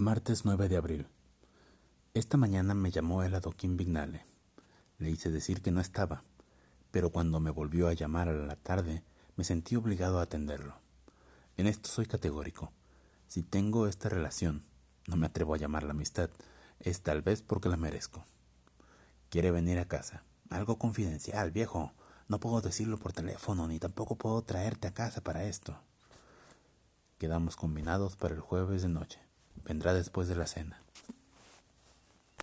Martes 9 de abril. Esta mañana me llamó el adoquín Vignale. Le hice decir que no estaba, pero cuando me volvió a llamar a la tarde, me sentí obligado a atenderlo. En esto soy categórico. Si tengo esta relación, no me atrevo a llamarla amistad, es tal vez porque la merezco. Quiere venir a casa. Algo confidencial, viejo. No puedo decirlo por teléfono, ni tampoco puedo traerte a casa para esto. Quedamos combinados para el jueves de noche. Vendrá después de la cena.